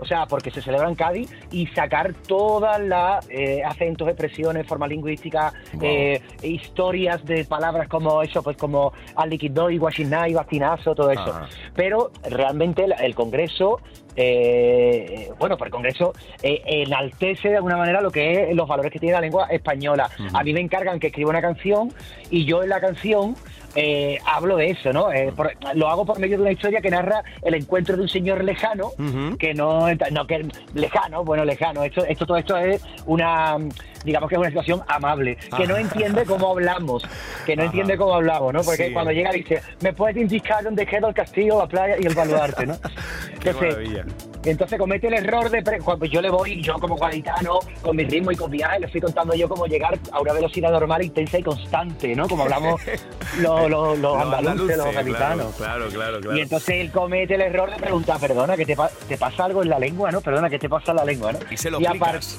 o sea, porque se celebra en Cádiz y sacar todas las eh, acentos, expresiones, formas lingüísticas, eh, historias de palabras como eso, pues como aliquidoi, guachinay, bastinazo, todo eso. Ajá. Pero realmente el, el Congreso, eh, bueno, pues el Congreso eh, enaltece de alguna manera lo que es los valores que tiene la lengua española. A mí me encargan que escriba una canción y yo en la canción eh, hablo de eso, ¿no? Eh, por- lo hago por medio de una historia que narra el encuentro de un señor lejano, que no, no que lejano, bueno, lejano. Esto, esto, todo esto es una, digamos que es una situación amable, que no Ajá. entiende cómo hablamos, que no entiende cómo hablamos, ¿no? Porque Sí. cuando llega dice, ¿me puedes indicar dónde queda el castillo, la playa y el baluarte, ¿no? Entonces. Entonces comete el error de... cuando yo le voy, yo como gaditano, con mi ritmo y con viaje, le estoy contando yo cómo llegar a una velocidad normal, intensa y constante, ¿no? Como hablamos los, los, los andaluces, los gaditanos. Claro, claro, claro. Y entonces él comete el error de preguntar, perdona, ¿que te, te pasa algo en la lengua, no? Perdona, ¿qué te pasa en la lengua, no? Y se lo aplicas.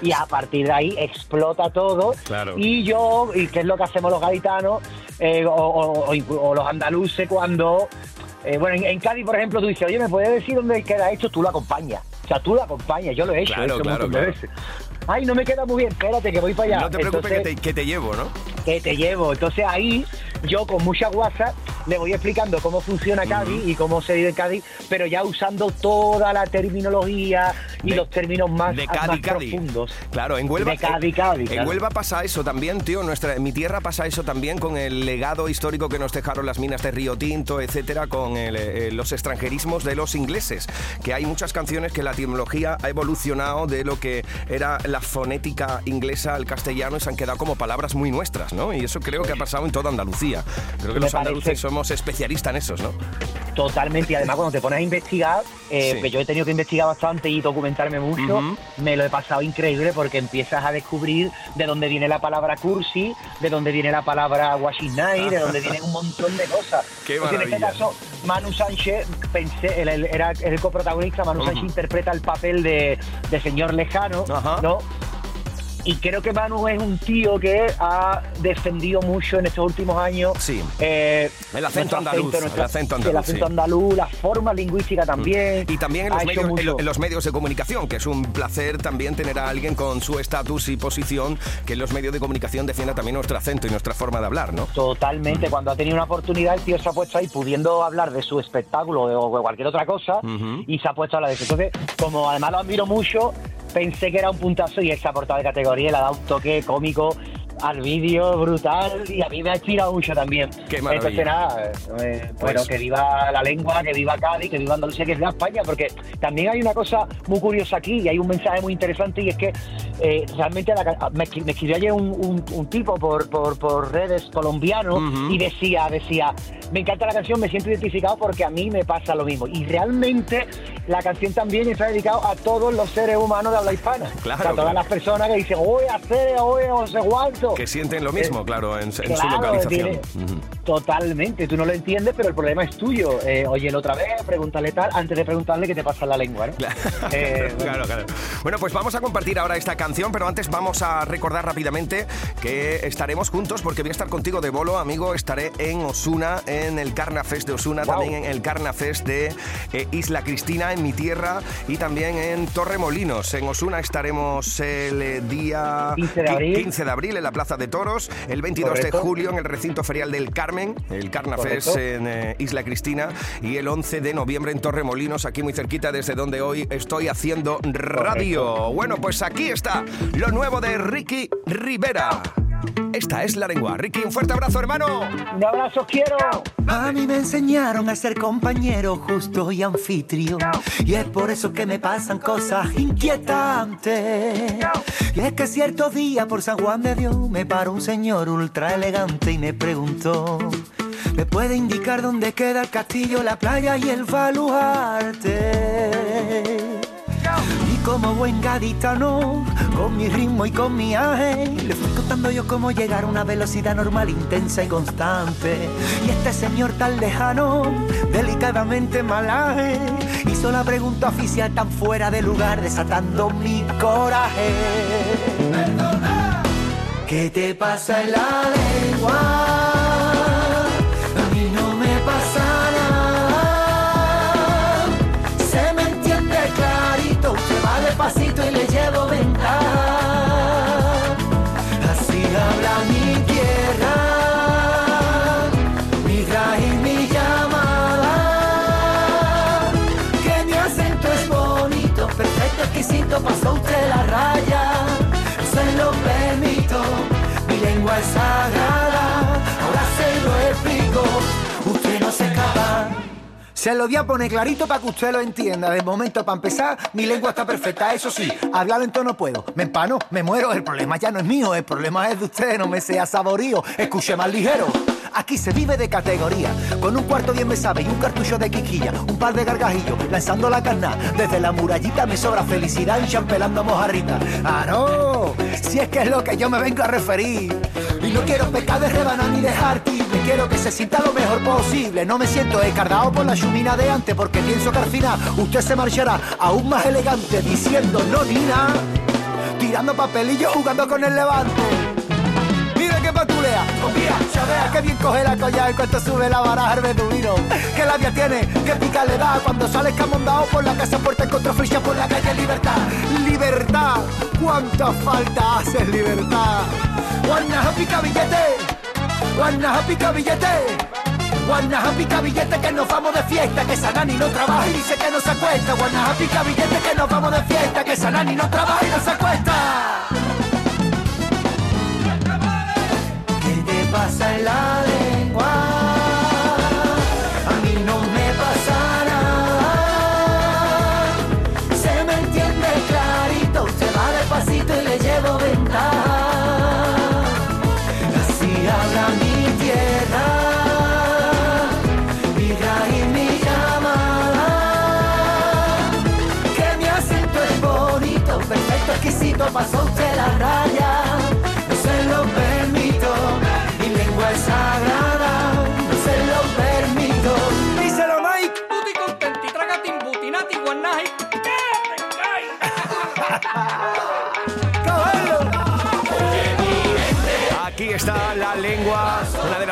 y a partir de ahí explota todo. Claro. Y yo, y qué es lo que hacemos los gaditanos eh, o, o- o inclu- o los andaluces cuando... eh, bueno, en, en Cádiz, por ejemplo, tú dices, oye, ¿me puedes decir dónde queda esto? Tú lo acompañas. O sea, tú lo acompañas. Yo lo he hecho, Claro, he claro, claro. veces. Ay, no me queda muy bien, espérate que voy para allá. No te preocupes que, te, que te llevo, ¿no? que te llevo. Entonces ahí yo con mucha guasa le voy explicando cómo funciona Cádiz y cómo se vive en Cádiz, pero ya usando toda la terminología y los términos más, de más Cádiz, Cádiz. profundos. Claro, en Huelva. De Cádiz, Cádiz, En claro. Huelva pasa eso también, tío. Nuestra, en mi tierra pasa eso también con el legado histórico que nos dejaron las minas de Río Tinto, etcétera, con el, eh, los extranjerismos de los ingleses. Que hay muchas canciones que la etimología ha evolucionado de lo que era la fonética inglesa al castellano y se han quedado como palabras muy nuestras, ¿no? Y eso creo que ha pasado en toda Andalucía. Creo que los andaluces parece- somos especialistas en esos, ¿no? Totalmente, y además cuando te pones a investigar, eh, Sí. que yo he tenido que investigar bastante y mucho, me lo he pasado increíble porque empiezas a descubrir de dónde viene la palabra cursi, de dónde viene la palabra washinai, de dónde viene un montón de cosas. Qué Pues en este caso, Manu Sánchez, pensé, él- él era el coprotagonista, Manu Ujú. Sánchez interpreta el papel de, de señor lejano, ¿no? Y creo que Manu es un tío que ha defendido mucho en estos últimos años. eh, El acento andaluz, nuestro- el acento sí, andaluz, El acento sí. andaluz, la forma lingüística también. Y también en los, medios, en los medios de comunicación, que es un placer también tener a alguien con su estatus y posición que en los medios de comunicación defienda también nuestro acento y nuestra forma de hablar, ¿no? Totalmente, cuando ha tenido una oportunidad, el tío se ha puesto ahí pudiendo hablar de su espectáculo o de cualquier otra cosa y se ha puesto a hablar de eso. Entonces, como además lo admiro mucho, pensé que era un puntazo y él se de categoría le ha dado un toque cómico al vídeo brutal y a mí me ha inspirado mucho también. Qué maravilla. Entonces, nada, eh, bueno, Pues- que viva la lengua, que viva Cádiz, que viva Andalucía, que viva España, porque también hay una cosa muy curiosa aquí y hay un mensaje muy interesante y es que eh, realmente la me, me escribió ayer un, un- un tipo por, por, por redes colombiano y decía, decía, me encanta la canción, me siento identificado porque a mí me pasa lo mismo. Y realmente la canción también está dedicada a todos los seres humanos de habla hispana. Claro, a todas claro. las personas que dicen, oye, hacer, oye, no sé cuánto. Claro. Que sienten lo mismo, Eh, claro, en, en su claro, localización. tiene-. Totalmente, tú no lo entiendes, pero el problema es tuyo. Eh, óyelo otra vez, pregúntale tal, antes de preguntarle qué te pasa en la lengua, ¿no? Eh, bueno. Claro, claro. Bueno, pues vamos a compartir ahora esta canción, pero antes vamos a recordar rápidamente que estaremos juntos porque voy a estar contigo de bolo, amigo. Estaré en Osuna, en el Carnafest de Osuna, Wow. también en el Carnafest de eh, Isla Cristina, en mi tierra, y también en Torremolinos. En Osuna estaremos el eh, día 15 de abril. 15 de abril en la Plaza de Toros, el 22 Correcto. de julio en el recinto ferial del Carmen, el Correcto. en eh, Isla Cristina, y el 11 de noviembre en Torremolinos, aquí muy cerquita desde donde hoy estoy haciendo radio. Bueno, pues aquí está lo nuevo de Ricky Rivera. Esta es la lengua. Ricky, un fuerte abrazo, hermano. Un abrazo, quiero. A mí me enseñaron a ser compañero justo y anfitrión. Y es por eso que me pasan cosas inquietantes. Y es que cierto día por San Juan de Dios me paró un señor ultra elegante y me preguntó. ¿Me puede indicar dónde queda el castillo, la playa y el baluarte? Y como buen gaditano, con mi ritmo y con mi aje, contando yo cómo llegar a una velocidad normal, intensa y constante. Y este señor tan lejano, delicadamente malaje, hizo la pregunta oficial tan fuera de lugar, desatando mi coraje. ¿Qué te pasa en la lengua? Es sagrada. Ahora se lo explico, usted no se. Se lo voy a poner clarito para que usted lo entienda. De momento, para empezar, mi lengua está perfecta. Eso sí, hablar lento no puedo. Me empano, me muero. El problema ya no es mío, el problema es de usted. No me sea saborío, escuche más ligero. Aquí se vive de categoría, con un cuarto bien me sabe y un cartucho de quiquilla, un par de gargajillos, lanzando la carna. Desde la murallita me sobra felicidad champelando mojarrita. ¡Ah, no! Si es que es lo que yo me vengo a referir. Y no quiero pecar de rebanar ni dejar quiero que se sienta lo mejor posible. No me siento escardado por la chumina de antes, porque pienso que al final usted se marchará aún más elegante, diciendo no ni nada, tirando papelillos, jugando con el levante. Confía, ya vea que bien coge la collar en cuanto sube la baraja el beduino. Que labia tiene, que pica le da cuando sale escamondado por la casa puerta encontró ficha por la calle Libertad. Libertad, cuánta falta hace libertad. Guanaja pica billete, guanaja pica billete. Guanaja pica billete que nos vamos de fiesta, que Sanani no trabaja y dice que no se acuesta. Guanaja pica billete que nos vamos de fiesta, que Sanani no trabaja y no se acuesta. Pasa en la lengua? A mí no me pasa nada. Se me entiende clarito, se va despacito y le llevo ventaja. Así habla mi tierra, mi raíz, mi llamada. Que mi acento es bonito, perfecto, exquisito, pasó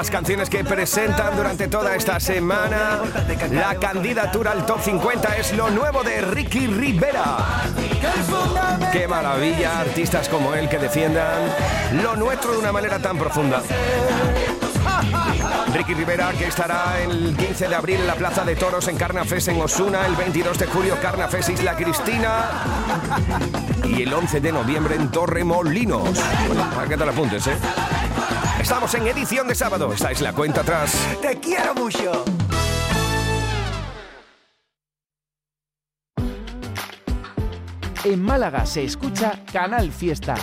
las canciones que presentan durante toda esta semana. La candidatura al top 50 es lo nuevo de Ricky Rivera. Qué maravilla, artistas como él que defiendan lo nuestro de una manera tan profunda. Ricky Rivera, que estará el 15 de abril en la Plaza de Toros en Carnafes en Osuna, el 22 de julio Carnafes Isla Cristina y el 11 de noviembre en Torremolinos. Bueno, para que te lo apuntes, ¿eh? Estamos en edición de sábado, esta es la cuenta atrás. Te quiero mucho. En Málaga se escucha Canal Fiesta.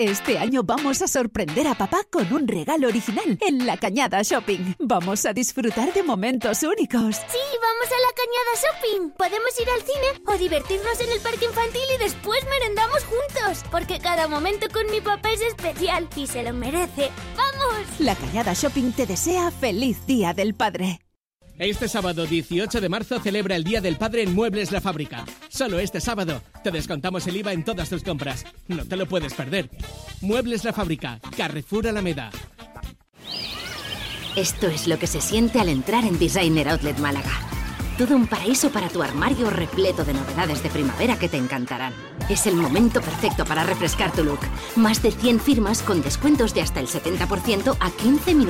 Este año vamos a sorprender a papá con un regalo original en La Cañada Shopping. Vamos a disfrutar de momentos únicos. Sí, vamos a la Cañada Shopping. Podemos ir al cine o divertirnos en el parque infantil y después merendamos juntos. Porque cada momento con mi papá es especial y se lo merece. ¡Vamos! La Cañada Shopping te desea feliz Día del Padre. Este sábado 18 de marzo celebra el Día del Padre en Muebles La Fábrica. Solo este sábado te descontamos el IVA en todas tus compras. No te lo puedes perder. Muebles La Fábrica, Carrefour Alameda. Esto es lo que se siente al entrar en Designer Outlet Málaga. Todo un paraíso para tu armario repleto de novedades de primavera que te encantarán. Es el momento perfecto para refrescar tu look. Más de 100 firmas con descuentos de hasta el 70% a 15 minutos